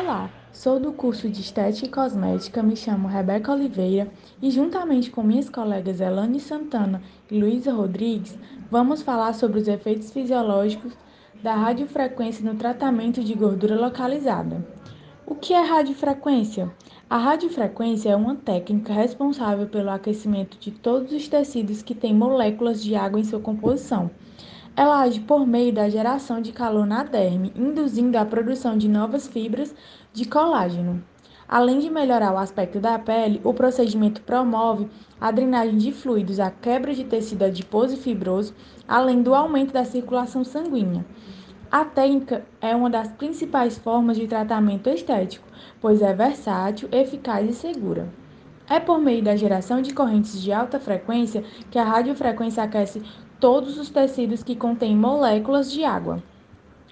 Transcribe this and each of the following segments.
Olá, sou do curso de Estética e Cosmética, me chamo Rebeca Oliveira e, juntamente com minhas colegas Elane Santana e Luísa Rodrigues, vamos falar sobre os efeitos fisiológicos da radiofrequência no tratamento de gordura localizada. O que é radiofrequência? A radiofrequência é uma técnica responsável pelo aquecimento de todos os tecidos que têm moléculas de água em sua composição ela age por meio da geração de calor na derme, induzindo a produção de novas fibras de colágeno. Além de melhorar o aspecto da pele, o procedimento promove a drenagem de fluidos, a quebra de tecido adiposo e fibroso, além do aumento da circulação sanguínea. A técnica é uma das principais formas de tratamento estético, pois é versátil, eficaz e segura. É por meio da geração de correntes de alta frequência que a radiofrequência aquece todos os tecidos que contêm moléculas de água.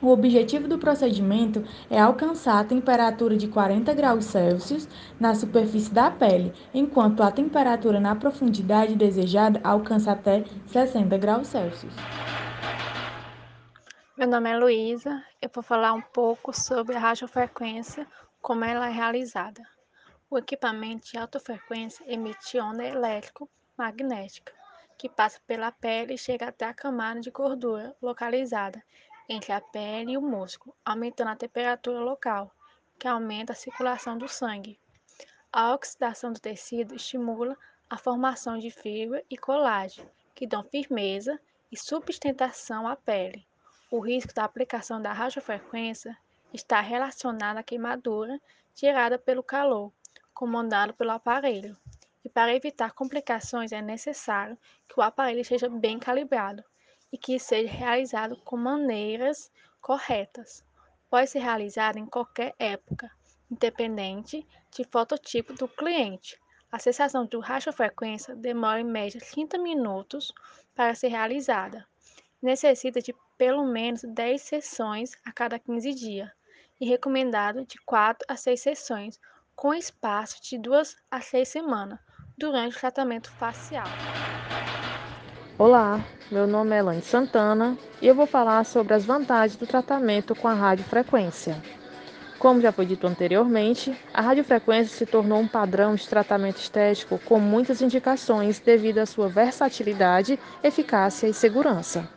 O objetivo do procedimento é alcançar a temperatura de 40 graus Celsius na superfície da pele, enquanto a temperatura na profundidade desejada alcança até 60 graus Celsius. Meu nome é Luísa, eu vou falar um pouco sobre a radiofrequência, como ela é realizada. O equipamento de alta frequência emite onda elétrico-magnética, que passa pela pele e chega até a camada de gordura localizada entre a pele e o músculo, aumentando a temperatura local, que aumenta a circulação do sangue. A oxidação do tecido estimula a formação de fibra e colágeno, que dão firmeza e sustentação à pele. O risco da aplicação da radiofrequência está relacionado à queimadura gerada pelo calor comandado pelo aparelho. E para evitar complicações é necessário que o aparelho esteja bem calibrado e que seja realizado com maneiras corretas. Pode ser realizado em qualquer época, independente de fototipo do cliente. A cessação de radiofrequência demora em média 30 minutos para ser realizada. Necessita de pelo menos 10 sessões a cada 15 dias e recomendado de 4 a 6 sessões com espaço de duas a seis semanas durante o tratamento facial. Olá, meu nome é Elaine Santana e eu vou falar sobre as vantagens do tratamento com a radiofrequência. Como já foi dito anteriormente, a radiofrequência se tornou um padrão de tratamento estético com muitas indicações devido à sua versatilidade, eficácia e segurança.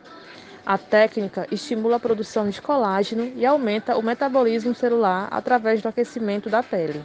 A técnica estimula a produção de colágeno e aumenta o metabolismo celular através do aquecimento da pele.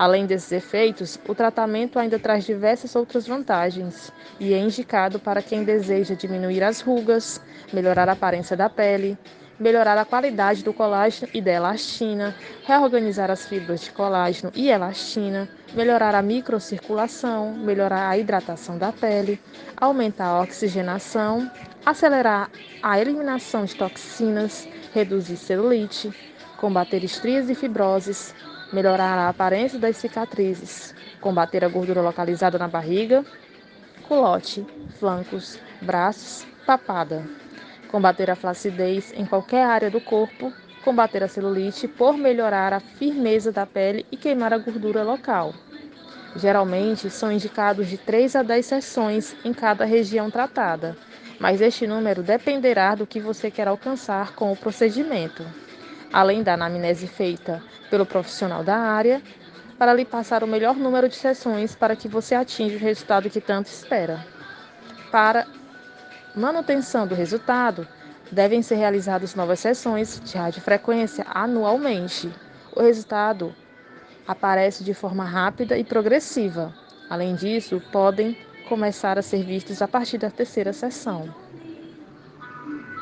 Além desses efeitos, o tratamento ainda traz diversas outras vantagens e é indicado para quem deseja diminuir as rugas, melhorar a aparência da pele, melhorar a qualidade do colágeno e da elastina, reorganizar as fibras de colágeno e elastina, melhorar a microcirculação, melhorar a hidratação da pele, aumentar a oxigenação, acelerar a eliminação de toxinas, reduzir celulite, combater estrias e fibroses, melhorar a aparência das cicatrizes, combater a gordura localizada na barriga, culote, flancos, braços, papada, combater a flacidez em qualquer área do corpo, combater a celulite por melhorar a firmeza da pele e queimar a gordura local. Geralmente são indicados de 3 a 10 sessões em cada região tratada, mas este número dependerá do que você quer alcançar com o procedimento além da anamnese feita pelo profissional da área, para lhe passar o melhor número de sessões para que você atinja o resultado que tanto espera. Para manutenção do resultado, devem ser realizadas novas sessões de radiofrequência anualmente. O resultado aparece de forma rápida e progressiva. Além disso, podem começar a ser vistos a partir da terceira sessão.